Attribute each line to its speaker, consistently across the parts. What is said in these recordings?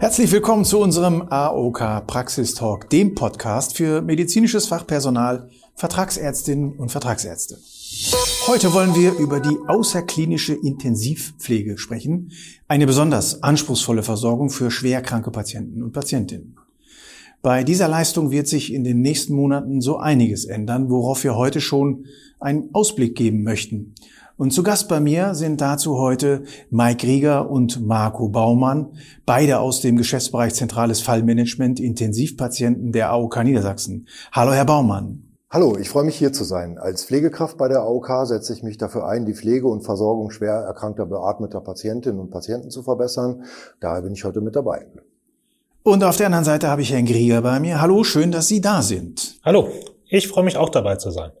Speaker 1: Herzlich willkommen zu unserem AOK Praxistalk, dem Podcast für medizinisches Fachpersonal, Vertragsärztinnen und Vertragsärzte. Heute wollen wir über die außerklinische Intensivpflege sprechen, eine besonders anspruchsvolle Versorgung für schwerkranke Patienten und Patientinnen. Bei dieser Leistung wird sich in den nächsten Monaten so einiges ändern, worauf wir heute schon einen Ausblick geben möchten. Und zu Gast bei mir sind dazu heute Mike Rieger und Marco Baumann, beide aus dem Geschäftsbereich Zentrales Fallmanagement Intensivpatienten der AOK Niedersachsen. Hallo, Herr Baumann.
Speaker 2: Hallo, ich freue mich hier zu sein. Als Pflegekraft bei der AOK setze ich mich dafür ein, die Pflege und Versorgung schwer erkrankter beatmeter Patientinnen und Patienten zu verbessern. Daher bin ich heute mit dabei.
Speaker 1: Und auf der anderen Seite habe ich Herrn Grieger bei mir. Hallo, schön, dass Sie da sind.
Speaker 3: Hallo, ich freue mich auch dabei zu sein.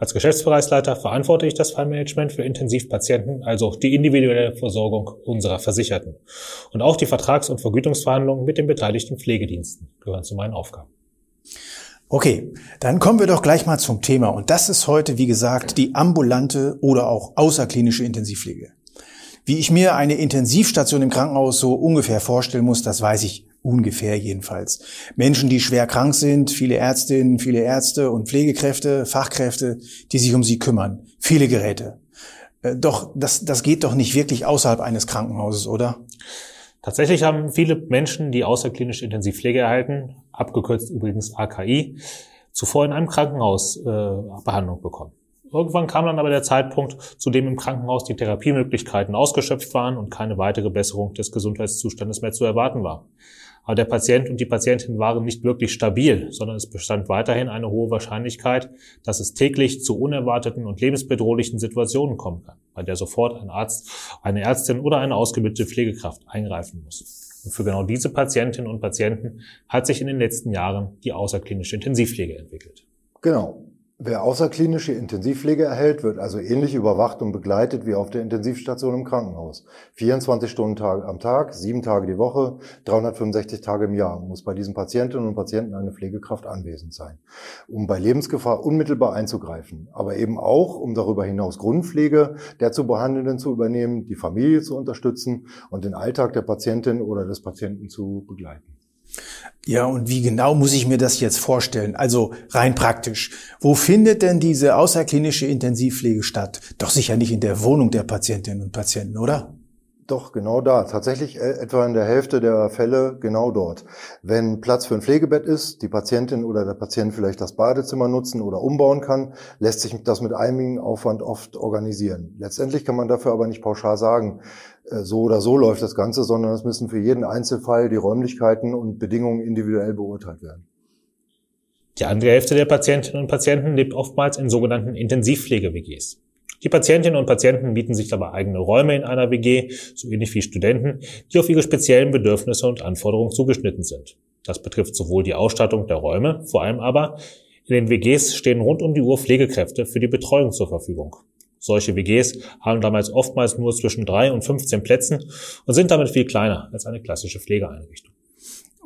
Speaker 3: Als Geschäftsbereichsleiter verantworte ich das Fallmanagement für Intensivpatienten, also die individuelle Versorgung unserer Versicherten. Und auch die Vertrags- und Vergütungsverhandlungen mit den beteiligten Pflegediensten gehören zu meinen Aufgaben.
Speaker 1: Okay, dann kommen wir doch gleich mal zum Thema. Und das ist heute, wie gesagt, die ambulante oder auch außerklinische Intensivpflege. Wie ich mir eine Intensivstation im Krankenhaus so ungefähr vorstellen muss, das weiß ich Ungefähr jedenfalls. Menschen, die schwer krank sind, viele Ärztinnen, viele Ärzte und Pflegekräfte, Fachkräfte, die sich um sie kümmern. Viele Geräte. Äh, doch das, das geht doch nicht wirklich außerhalb eines Krankenhauses, oder?
Speaker 3: Tatsächlich haben viele Menschen, die außerklinische Intensivpflege erhalten, abgekürzt übrigens AKI, zuvor in einem Krankenhaus äh, Behandlung bekommen. Irgendwann kam dann aber der Zeitpunkt, zu dem im Krankenhaus die Therapiemöglichkeiten ausgeschöpft waren und keine weitere Besserung des Gesundheitszustandes mehr zu erwarten war. Aber der Patient und die Patientin waren nicht wirklich stabil, sondern es bestand weiterhin eine hohe Wahrscheinlichkeit, dass es täglich zu unerwarteten und lebensbedrohlichen Situationen kommen kann, bei der sofort ein Arzt, eine Ärztin oder eine ausgebildete Pflegekraft eingreifen muss. Und für genau diese Patientinnen und Patienten hat sich in den letzten Jahren die außerklinische Intensivpflege entwickelt.
Speaker 2: Genau. Wer außerklinische Intensivpflege erhält, wird also ähnlich überwacht und begleitet wie auf der Intensivstation im Krankenhaus. 24 Stunden am Tag, sieben Tage die Woche, 365 Tage im Jahr muss bei diesen Patientinnen und Patienten eine Pflegekraft anwesend sein, um bei Lebensgefahr unmittelbar einzugreifen, aber eben auch, um darüber hinaus Grundpflege der zu Behandelnden zu übernehmen, die Familie zu unterstützen und den Alltag der Patientin oder des Patienten zu begleiten.
Speaker 1: Ja, und wie genau muss ich mir das jetzt vorstellen? Also rein praktisch. Wo findet denn diese außerklinische Intensivpflege statt? Doch sicher nicht in der Wohnung der Patientinnen und Patienten, oder?
Speaker 2: Doch, genau da. Tatsächlich äh, etwa in der Hälfte der Fälle genau dort. Wenn Platz für ein Pflegebett ist, die Patientin oder der Patient vielleicht das Badezimmer nutzen oder umbauen kann, lässt sich das mit einigem Aufwand oft organisieren. Letztendlich kann man dafür aber nicht pauschal sagen, so oder so läuft das Ganze, sondern es müssen für jeden Einzelfall die Räumlichkeiten und Bedingungen individuell beurteilt werden.
Speaker 3: Die andere Hälfte der Patientinnen und Patienten lebt oftmals in sogenannten Intensivpflege-WGs. Die Patientinnen und Patienten mieten sich dabei eigene Räume in einer WG, so ähnlich wie Studenten, die auf ihre speziellen Bedürfnisse und Anforderungen zugeschnitten sind. Das betrifft sowohl die Ausstattung der Räume, vor allem aber in den WGs stehen rund um die Uhr Pflegekräfte für die Betreuung zur Verfügung. Solche WGs haben damals oftmals nur zwischen drei und 15 Plätzen und sind damit viel kleiner als eine klassische Pflegeeinrichtung.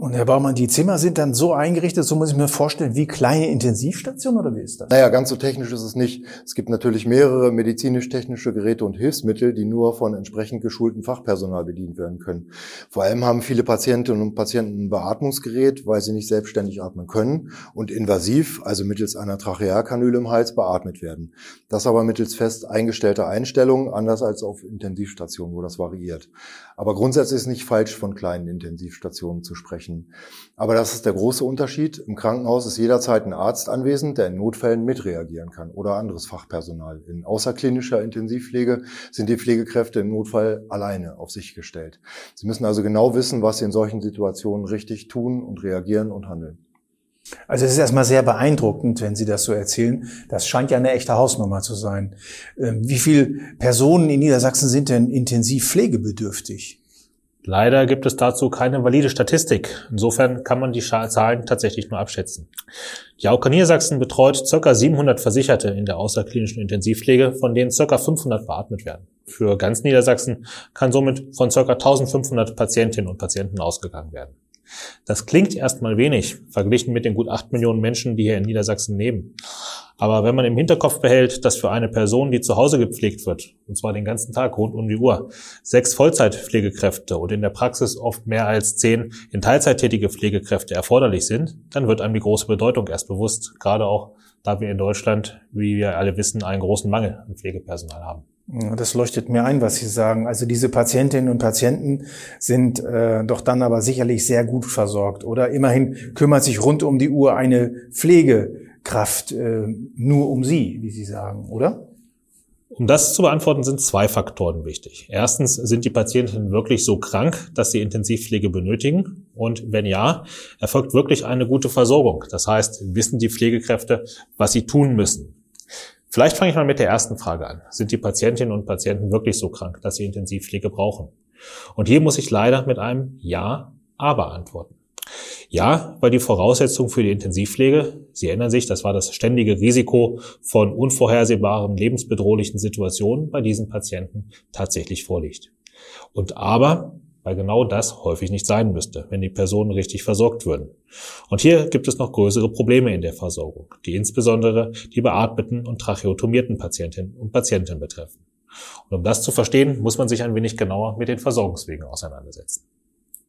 Speaker 1: Und Herr Baumann, die Zimmer sind dann so eingerichtet, so muss ich mir vorstellen, wie kleine Intensivstationen oder wie ist das?
Speaker 2: Naja, ganz so technisch ist es nicht. Es gibt natürlich mehrere medizinisch-technische Geräte und Hilfsmittel, die nur von entsprechend geschultem Fachpersonal bedient werden können. Vor allem haben viele Patientinnen und Patienten ein Beatmungsgerät, weil sie nicht selbstständig atmen können und invasiv, also mittels einer Trachealkanüle im Hals, beatmet werden. Das aber mittels fest eingestellter Einstellungen, anders als auf Intensivstationen, wo das variiert. Aber grundsätzlich ist es nicht falsch, von kleinen Intensivstationen zu sprechen sprechen. Aber das ist der große Unterschied. Im Krankenhaus ist jederzeit ein Arzt anwesend, der in Notfällen mitreagieren kann oder anderes Fachpersonal. In außerklinischer Intensivpflege sind die Pflegekräfte im Notfall alleine auf sich gestellt. Sie müssen also genau wissen, was sie in solchen Situationen richtig tun und reagieren und handeln.
Speaker 1: Also es ist erstmal sehr beeindruckend, wenn Sie das so erzählen. Das scheint ja eine echte Hausnummer zu sein. Ähm, wie viele Personen in Niedersachsen sind denn intensiv pflegebedürftig?
Speaker 3: Leider gibt es dazu keine valide Statistik. Insofern kann man die Zahlen tatsächlich nur abschätzen. Die AOK Niedersachsen betreut ca. 700 Versicherte in der außerklinischen Intensivpflege, von denen ca. 500 beatmet werden. Für ganz Niedersachsen kann somit von ca. 1500 Patientinnen und Patienten ausgegangen werden. Das klingt erstmal wenig, verglichen mit den gut acht Millionen Menschen, die hier in Niedersachsen leben. Aber wenn man im Hinterkopf behält, dass für eine Person, die zu Hause gepflegt wird, und zwar den ganzen Tag rund um die Uhr, sechs Vollzeitpflegekräfte und in der Praxis oft mehr als zehn in Teilzeit tätige Pflegekräfte erforderlich sind, dann wird einem die große Bedeutung erst bewusst, gerade auch da wir in Deutschland, wie wir alle wissen, einen großen Mangel an Pflegepersonal haben.
Speaker 1: Das leuchtet mir ein, was Sie sagen. Also diese Patientinnen und Patienten sind äh, doch dann aber sicherlich sehr gut versorgt, oder? Immerhin kümmert sich rund um die Uhr eine Pflegekraft äh, nur um Sie, wie Sie sagen, oder?
Speaker 3: Um das zu beantworten, sind zwei Faktoren wichtig. Erstens, sind die Patienten wirklich so krank, dass sie Intensivpflege benötigen? Und wenn ja, erfolgt wirklich eine gute Versorgung. Das heißt, wissen die Pflegekräfte, was sie tun müssen? Vielleicht fange ich mal mit der ersten Frage an. Sind die Patientinnen und Patienten wirklich so krank, dass sie Intensivpflege brauchen? Und hier muss ich leider mit einem Ja, aber antworten. Ja, weil die Voraussetzung für die Intensivpflege, Sie erinnern sich, das war das ständige Risiko von unvorhersehbaren lebensbedrohlichen Situationen bei diesen Patienten tatsächlich vorliegt. Und aber weil genau das häufig nicht sein müsste, wenn die Personen richtig versorgt würden. Und hier gibt es noch größere Probleme in der Versorgung, die insbesondere die beatmeten und tracheotomierten Patientinnen und Patienten betreffen. Und um das zu verstehen, muss man sich ein wenig genauer mit den Versorgungswegen auseinandersetzen.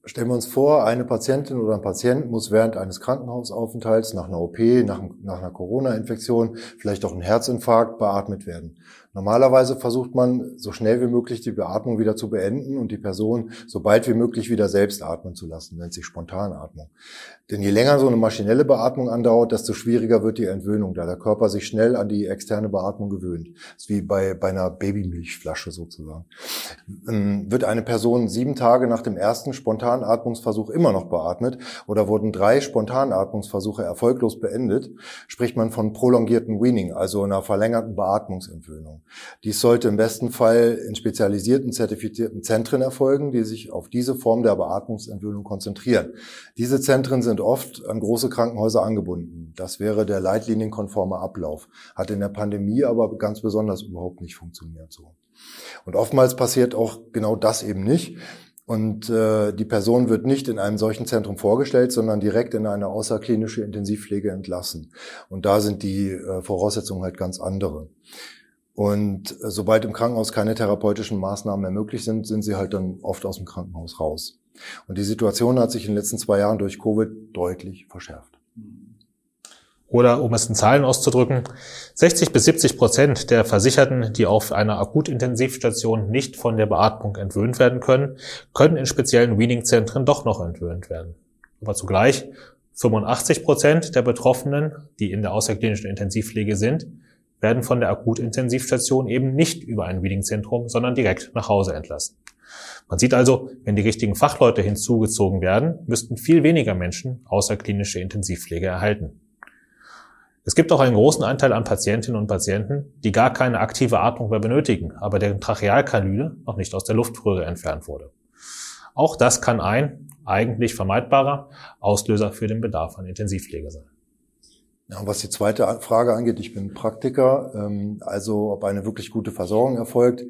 Speaker 2: Stellen wir uns vor, eine Patientin oder ein Patient muss während eines Krankenhausaufenthalts nach einer OP, nach, nach einer Corona-Infektion, vielleicht auch ein Herzinfarkt beatmet werden. Normalerweise versucht man, so schnell wie möglich die Beatmung wieder zu beenden und die Person so bald wie möglich wieder selbst atmen zu lassen, nennt sich Spontanatmung. Denn je länger so eine maschinelle Beatmung andauert, desto schwieriger wird die Entwöhnung, da der Körper sich schnell an die externe Beatmung gewöhnt. Das ist wie bei, bei einer Babymilchflasche sozusagen. Ähm, wird eine Person sieben Tage nach dem ersten Spontanatmungsversuch immer noch beatmet oder wurden drei Spontanatmungsversuche erfolglos beendet, spricht man von prolongierten Weaning, also einer verlängerten Beatmungsentwöhnung. Dies sollte im besten Fall in spezialisierten, zertifizierten Zentren erfolgen, die sich auf diese Form der Beatmungsentwöhnung konzentrieren. Diese Zentren sind oft an große Krankenhäuser angebunden. Das wäre der leitlinienkonforme Ablauf. Hat in der Pandemie aber ganz besonders überhaupt nicht funktioniert so. Und oftmals passiert auch genau das eben nicht. Und äh, die Person wird nicht in einem solchen Zentrum vorgestellt, sondern direkt in eine außerklinische Intensivpflege entlassen. Und da sind die äh, Voraussetzungen halt ganz andere. Und äh, sobald im Krankenhaus keine therapeutischen Maßnahmen mehr möglich sind, sind sie halt dann oft aus dem Krankenhaus raus. Und die Situation hat sich in den letzten zwei Jahren durch Covid deutlich verschärft.
Speaker 3: Oder um es in Zahlen auszudrücken, 60 bis 70 Prozent der Versicherten, die auf einer Akutintensivstation nicht von der Beatmung entwöhnt werden können, können in speziellen Weaning-Zentren doch noch entwöhnt werden. Aber zugleich 85 Prozent der Betroffenen, die in der außerklinischen Intensivpflege sind, werden von der Akutintensivstation eben nicht über ein Weaning-Zentrum, sondern direkt nach Hause entlassen. Man sieht also, wenn die richtigen Fachleute hinzugezogen werden, müssten viel weniger Menschen außerklinische Intensivpflege erhalten. Es gibt auch einen großen Anteil an Patientinnen und Patienten, die gar keine aktive Atmung mehr benötigen, aber deren Trachealkanüle noch nicht aus der Luftröhre entfernt wurde. Auch das kann ein, eigentlich vermeidbarer, Auslöser für den Bedarf an Intensivpflege sein.
Speaker 2: Ja, was die zweite Frage angeht, ich bin Praktiker, ähm, also ob eine wirklich gute Versorgung erfolgt.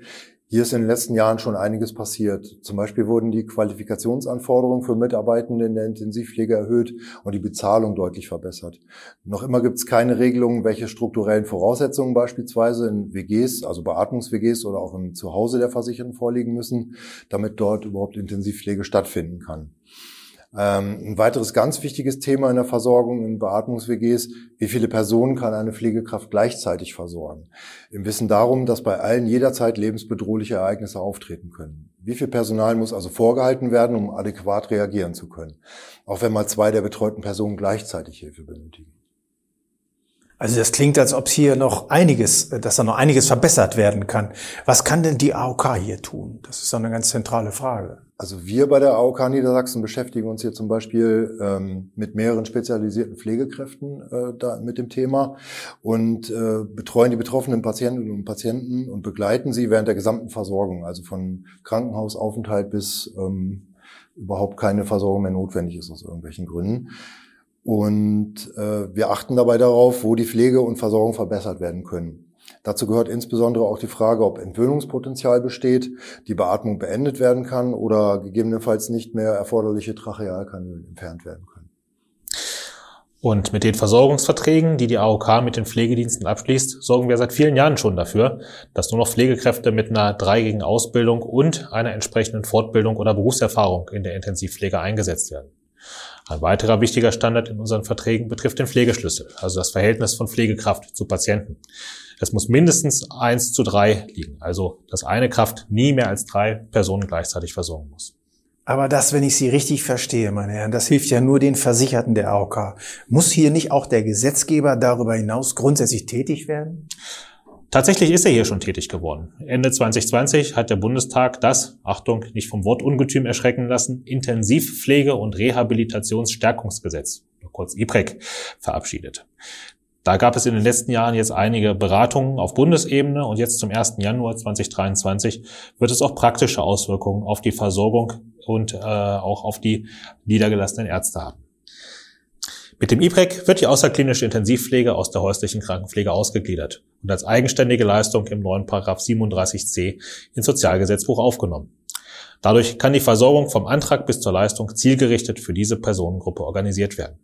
Speaker 2: Hier ist in den letzten Jahren schon einiges passiert. Zum Beispiel wurden die Qualifikationsanforderungen für Mitarbeitende in der Intensivpflege erhöht und die Bezahlung deutlich verbessert. Noch immer gibt es keine Regelungen, welche strukturellen Voraussetzungen beispielsweise in WGs, also Beatmungs-WGs oder auch im Zuhause der Versicherten vorliegen müssen, damit dort überhaupt Intensivpflege stattfinden kann. Ähm, ein weiteres ganz wichtiges Thema in der Versorgung in Beatmungs-WGs, wie viele Personen kann eine Pflegekraft gleichzeitig versorgen? Im Wissen darum, dass bei allen jederzeit lebensbedrohliche Ereignisse auftreten können. Wie viel Personal muss also vorgehalten werden, um adäquat reagieren zu können? Auch wenn mal zwei der betreuten Personen gleichzeitig Hilfe benötigen.
Speaker 1: Also das klingt, als ob hier noch einiges, dass da noch einiges verbessert werden kann. Was kann denn die AOK hier tun? Das ist eine ganz zentrale Frage.
Speaker 2: Also wir bei der AOK Niedersachsen beschäftigen uns hier zum Beispiel ähm, mit mehreren spezialisierten Pflegekräften äh, da, mit dem Thema und äh, betreuen die betroffenen Patientinnen und Patienten und begleiten sie während der gesamten Versorgung, also von Krankenhausaufenthalt bis ähm, überhaupt keine Versorgung mehr notwendig ist aus irgendwelchen Gründen. Und äh, wir achten dabei darauf, wo die Pflege und Versorgung verbessert werden können. Dazu gehört insbesondere auch die Frage, ob Entwöhnungspotenzial besteht, die Beatmung beendet werden kann oder gegebenenfalls nicht mehr erforderliche Trachealkanülen entfernt werden können.
Speaker 3: Und mit den Versorgungsverträgen, die die AOK mit den Pflegediensten abschließt, sorgen wir seit vielen Jahren schon dafür, dass nur noch Pflegekräfte mit einer dreigigen Ausbildung und einer entsprechenden Fortbildung oder Berufserfahrung in der Intensivpflege eingesetzt werden. Ein weiterer wichtiger Standard in unseren Verträgen betrifft den Pflegeschlüssel, also das Verhältnis von Pflegekraft zu Patienten. Es muss mindestens eins zu drei liegen, also dass eine Kraft nie mehr als drei Personen gleichzeitig versorgen muss.
Speaker 1: Aber das, wenn ich Sie richtig verstehe, meine Herren, das hilft ja nur den Versicherten der AOK. Muss hier nicht auch der Gesetzgeber darüber hinaus grundsätzlich tätig werden?
Speaker 3: Tatsächlich ist er hier schon tätig geworden. Ende 2020 hat der Bundestag das, Achtung, nicht vom Wort Ungetüm erschrecken lassen, Intensivpflege- und Rehabilitationsstärkungsgesetz, kurz IPREC, verabschiedet. Da gab es in den letzten Jahren jetzt einige Beratungen auf Bundesebene und jetzt zum 1. Januar 2023 wird es auch praktische Auswirkungen auf die Versorgung und äh, auch auf die niedergelassenen Ärzte haben. Mit dem IPREC wird die außerklinische Intensivpflege aus der häuslichen Krankenpflege ausgegliedert und als eigenständige Leistung im neuen Paragraph 37c ins Sozialgesetzbuch aufgenommen. Dadurch kann die Versorgung vom Antrag bis zur Leistung zielgerichtet für diese Personengruppe organisiert werden.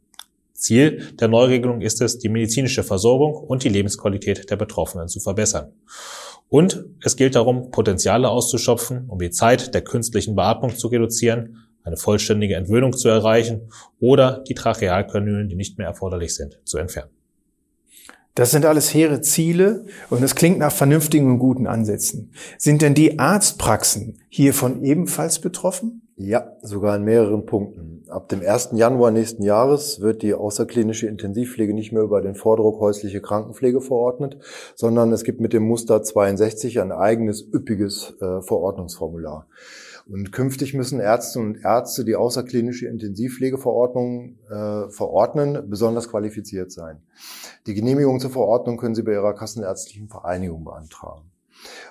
Speaker 3: Ziel der Neuregelung ist es, die medizinische Versorgung und die Lebensqualität der Betroffenen zu verbessern. Und es gilt darum, Potenziale auszuschöpfen, um die Zeit der künstlichen Beatmung zu reduzieren, eine vollständige Entwöhnung zu erreichen oder die Trachealkanülen, die nicht mehr erforderlich sind, zu entfernen.
Speaker 1: Das sind alles hehre Ziele und es klingt nach vernünftigen und guten Ansätzen. Sind denn die Arztpraxen hiervon ebenfalls betroffen?
Speaker 2: Ja, sogar in mehreren Punkten. Ab dem 1. Januar nächsten Jahres wird die außerklinische Intensivpflege nicht mehr über den Vordruck häusliche Krankenpflege verordnet, sondern es gibt mit dem Muster 62 ein eigenes üppiges äh, Verordnungsformular. Und künftig müssen Ärzte und Ärzte, die außerklinische Intensivpflegeverordnung äh, verordnen, besonders qualifiziert sein. Die Genehmigung zur Verordnung können Sie bei Ihrer kassenärztlichen Vereinigung beantragen.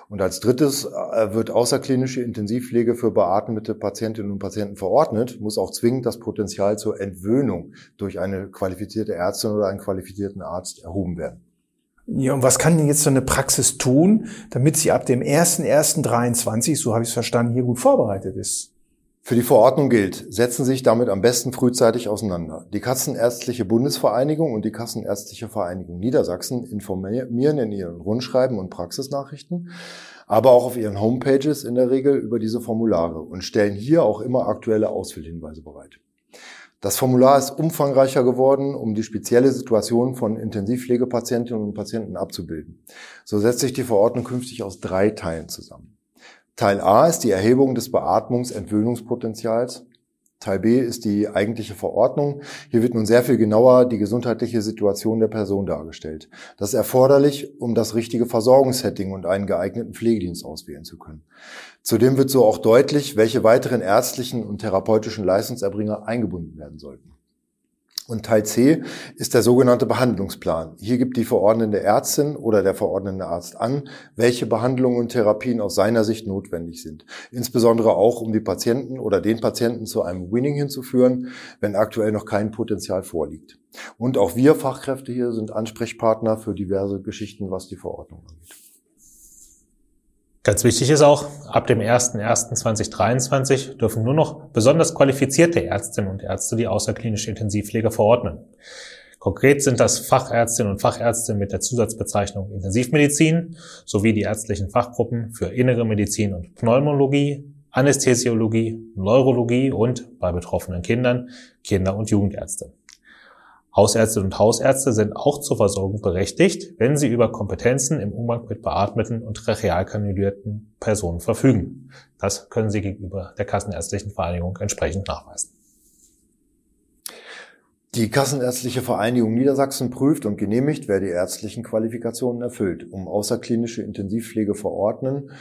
Speaker 2: Und als drittes äh, wird außerklinische Intensivpflege für beatmete Patientinnen und Patienten verordnet, muss auch zwingend das Potenzial zur Entwöhnung durch eine qualifizierte Ärztin oder einen qualifizierten Arzt erhoben werden.
Speaker 1: Ja, und was kann denn jetzt so eine Praxis tun, damit sie ab dem 1.1.23, so habe ich es verstanden, hier gut vorbereitet ist?
Speaker 2: Für die Verordnung gilt, setzen sich damit am besten frühzeitig auseinander. Die Kassenärztliche Bundesvereinigung und die Kassenärztliche Vereinigung Niedersachsen informieren in ihren Rundschreiben und Praxisnachrichten, aber auch auf ihren Homepages in der Regel über diese Formulare und stellen hier auch immer aktuelle Ausfüllhinweise bereit. Das Formular ist umfangreicher geworden, um die spezielle Situation von Intensivpflegepatientinnen und Patienten abzubilden. So setzt sich die Verordnung künftig aus drei Teilen zusammen. Teil A ist die Erhebung des Beatmungs-Entwöhnungspotenzials. Teil B ist die eigentliche Verordnung. Hier wird nun sehr viel genauer die gesundheitliche Situation der Person dargestellt. Das ist erforderlich, um das richtige Versorgungssetting und einen geeigneten Pflegedienst auswählen zu können. Zudem wird so auch deutlich, welche weiteren ärztlichen und therapeutischen Leistungserbringer eingebunden werden sollten. Und Teil C ist der sogenannte Behandlungsplan. Hier gibt die verordnende Ärztin oder der verordnende Arzt an, welche Behandlungen und Therapien aus seiner Sicht notwendig sind. Insbesondere auch, um die Patienten oder den Patienten zu einem Winning hinzuführen, wenn aktuell noch kein Potenzial vorliegt. Und auch wir Fachkräfte hier sind Ansprechpartner für diverse Geschichten, was die Verordnung angeht.
Speaker 3: Ganz wichtig ist auch, ab dem 01.01.2023 dürfen nur noch besonders qualifizierte Ärztinnen und Ärzte die außerklinische Intensivpflege verordnen. Konkret sind das Fachärztinnen und Fachärzte mit der Zusatzbezeichnung Intensivmedizin sowie die ärztlichen Fachgruppen für Innere Medizin und Pneumologie, Anästhesiologie, Neurologie und bei betroffenen Kindern Kinder- und Jugendärzte. Hausärzte und Hausärzte sind auch zur Versorgung berechtigt, wenn sie über Kompetenzen im Umgang mit beatmeten und trachealkanülierten Personen verfügen. Das können sie gegenüber der Kassenärztlichen Vereinigung entsprechend nachweisen.
Speaker 2: Die Kassenärztliche Vereinigung Niedersachsen prüft und genehmigt, wer die ärztlichen Qualifikationen erfüllt, um außerklinische Intensivpflege verordnen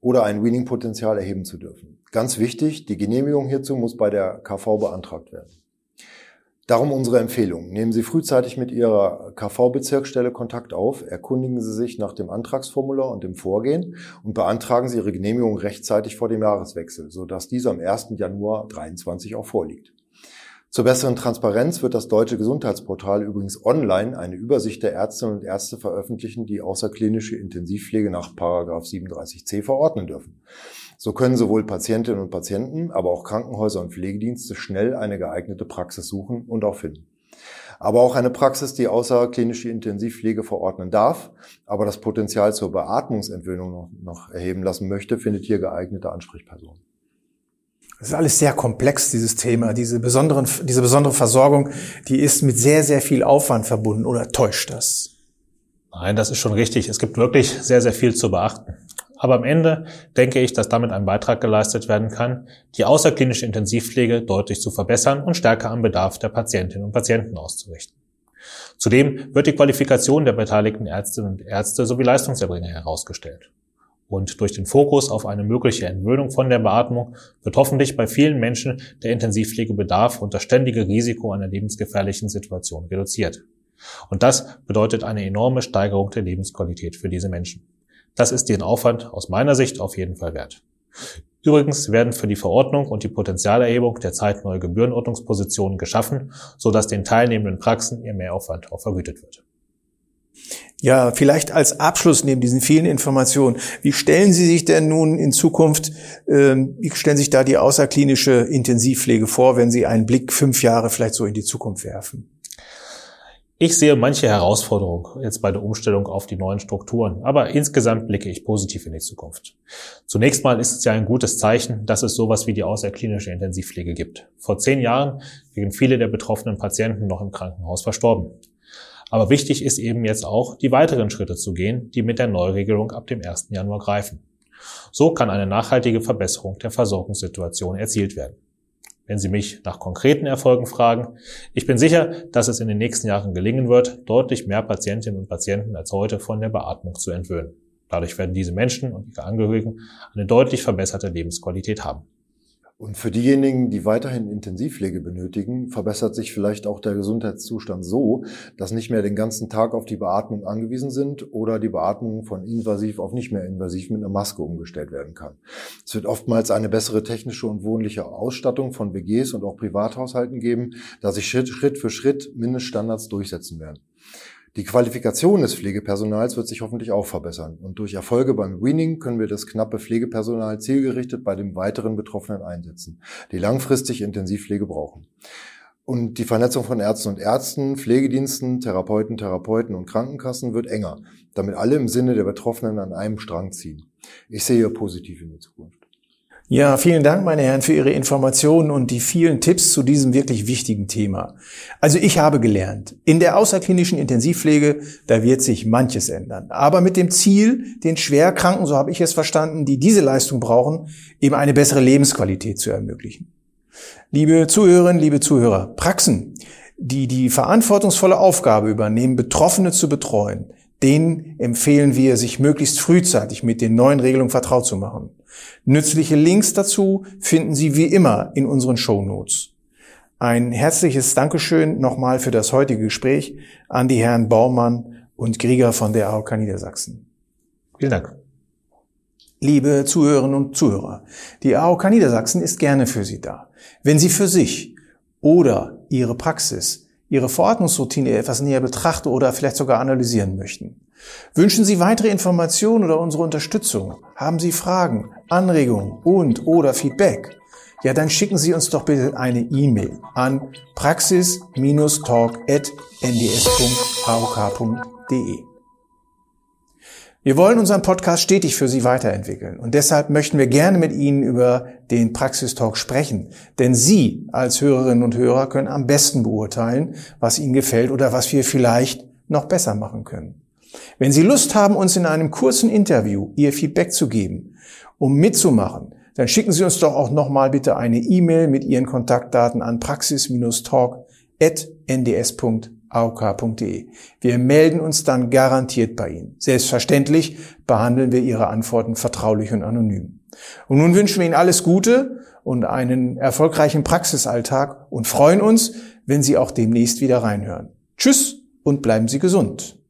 Speaker 2: oder ein Winning-Potenzial erheben zu dürfen. Ganz wichtig, die Genehmigung hierzu muss bei der KV beantragt werden. Darum unsere Empfehlung. Nehmen Sie frühzeitig mit Ihrer KV-Bezirksstelle Kontakt auf, erkundigen Sie sich nach dem Antragsformular und dem Vorgehen und beantragen Sie Ihre Genehmigung rechtzeitig vor dem Jahreswechsel, sodass diese am 1. Januar 2023 auch vorliegt. Zur besseren Transparenz wird das Deutsche Gesundheitsportal übrigens online eine Übersicht der Ärztinnen und Ärzte veröffentlichen, die außerklinische Intensivpflege nach 37c verordnen dürfen. So können sowohl Patientinnen und Patienten, aber auch Krankenhäuser und Pflegedienste schnell eine geeignete Praxis suchen und auch finden. Aber auch eine Praxis, die außerklinische Intensivpflege verordnen darf, aber das Potenzial zur Beatmungsentwöhnung noch, noch erheben lassen möchte, findet hier geeignete Ansprechpersonen.
Speaker 1: Das ist alles sehr komplex, dieses Thema. Diese, besonderen, diese besondere Versorgung, die ist mit sehr, sehr viel Aufwand verbunden. Oder täuscht das?
Speaker 3: Nein, das ist schon richtig. Es gibt wirklich sehr, sehr viel zu beachten. Aber am Ende denke ich, dass damit ein Beitrag geleistet werden kann, die außerklinische Intensivpflege deutlich zu verbessern und stärker am Bedarf der Patientinnen und Patienten auszurichten. Zudem wird die Qualifikation der beteiligten Ärztinnen und Ärzte sowie Leistungserbringer herausgestellt. Und durch den Fokus auf eine mögliche Entwöhnung von der Beatmung wird hoffentlich bei vielen Menschen der Intensivpflegebedarf und das ständige Risiko einer lebensgefährlichen Situation reduziert. Und das bedeutet eine enorme Steigerung der Lebensqualität für diese Menschen. Das ist den Aufwand aus meiner Sicht auf jeden Fall wert. Übrigens werden für die Verordnung und die Potenzialerhebung der Zeit neue Gebührenordnungspositionen geschaffen, sodass den teilnehmenden Praxen ihr Mehraufwand auch vergütet wird.
Speaker 1: Ja, vielleicht als Abschluss neben diesen vielen Informationen. Wie stellen Sie sich denn nun in Zukunft, ähm, wie stellen sich da die außerklinische Intensivpflege vor, wenn Sie einen Blick fünf Jahre vielleicht so in die Zukunft werfen?
Speaker 3: Ich sehe manche Herausforderungen jetzt bei der Umstellung auf die neuen Strukturen, aber insgesamt blicke ich positiv in die Zukunft. Zunächst mal ist es ja ein gutes Zeichen, dass es sowas wie die außerklinische Intensivpflege gibt. Vor zehn Jahren wären viele der betroffenen Patienten noch im Krankenhaus verstorben. Aber wichtig ist eben jetzt auch, die weiteren Schritte zu gehen, die mit der Neuregelung ab dem 1. Januar greifen. So kann eine nachhaltige Verbesserung der Versorgungssituation erzielt werden. Wenn Sie mich nach konkreten Erfolgen fragen, ich bin sicher, dass es in den nächsten Jahren gelingen wird, deutlich mehr Patientinnen und Patienten als heute von der Beatmung zu entwöhnen. Dadurch werden diese Menschen und ihre Angehörigen eine deutlich verbesserte Lebensqualität haben.
Speaker 2: Und für diejenigen, die weiterhin Intensivpflege benötigen, verbessert sich vielleicht auch der Gesundheitszustand so, dass nicht mehr den ganzen Tag auf die Beatmung angewiesen sind oder die Beatmung von invasiv auf nicht mehr invasiv mit einer Maske umgestellt werden kann. Es wird oftmals eine bessere technische und wohnliche Ausstattung von WGs und auch Privathaushalten geben, da sich Schritt, für Schritt Mindeststandards durchsetzen werden. Die Qualifikation des Pflegepersonals wird sich hoffentlich auch verbessern. Und durch Erfolge beim Winning können wir das knappe Pflegepersonal zielgerichtet bei den weiteren Betroffenen einsetzen, die langfristig Intensivpflege brauchen. Und die Vernetzung von Ärzten und Ärzten, Pflegediensten, Therapeuten, Therapeuten und Krankenkassen wird enger, damit alle im Sinne der Betroffenen an einem Strang ziehen. Ich sehe positiv in die Zukunft.
Speaker 1: Ja, vielen Dank, meine Herren, für Ihre Informationen und die vielen Tipps zu diesem wirklich wichtigen Thema. Also ich habe gelernt, in der außerklinischen Intensivpflege, da wird sich manches ändern. Aber mit dem Ziel, den Schwerkranken, so habe ich es verstanden, die diese Leistung brauchen, eben eine bessere Lebensqualität zu ermöglichen. Liebe Zuhörerinnen, liebe Zuhörer, Praxen, die die verantwortungsvolle Aufgabe übernehmen, Betroffene zu betreuen, denen empfehlen wir, sich möglichst frühzeitig mit den neuen Regelungen vertraut zu machen. Nützliche Links dazu finden Sie wie immer in unseren Show Notes. Ein herzliches Dankeschön nochmal für das heutige Gespräch an die Herren Baumann und Grieger von der AOK Niedersachsen.
Speaker 3: Vielen Dank.
Speaker 1: Liebe Zuhörerinnen und Zuhörer, die AOK Niedersachsen ist gerne für Sie da. Wenn Sie für sich oder Ihre Praxis, Ihre Verordnungsroutine etwas näher betrachten oder vielleicht sogar analysieren möchten, Wünschen Sie weitere Informationen oder unsere Unterstützung? Haben Sie Fragen, Anregungen und oder Feedback? Ja, dann schicken Sie uns doch bitte eine E-Mail an praxis-talk.nds.aok.de. Wir wollen unseren Podcast stetig für Sie weiterentwickeln und deshalb möchten wir gerne mit Ihnen über den Praxistalk sprechen. Denn Sie als Hörerinnen und Hörer können am besten beurteilen, was Ihnen gefällt oder was wir vielleicht noch besser machen können. Wenn Sie Lust haben, uns in einem kurzen Interview Ihr Feedback zu geben, um mitzumachen, dann schicken Sie uns doch auch nochmal bitte eine E-Mail mit Ihren Kontaktdaten an praxis-talk.nds.auk.de. Wir melden uns dann garantiert bei Ihnen. Selbstverständlich behandeln wir Ihre Antworten vertraulich und anonym. Und nun wünschen wir Ihnen alles Gute und einen erfolgreichen Praxisalltag und freuen uns, wenn Sie auch demnächst wieder reinhören. Tschüss und bleiben Sie gesund.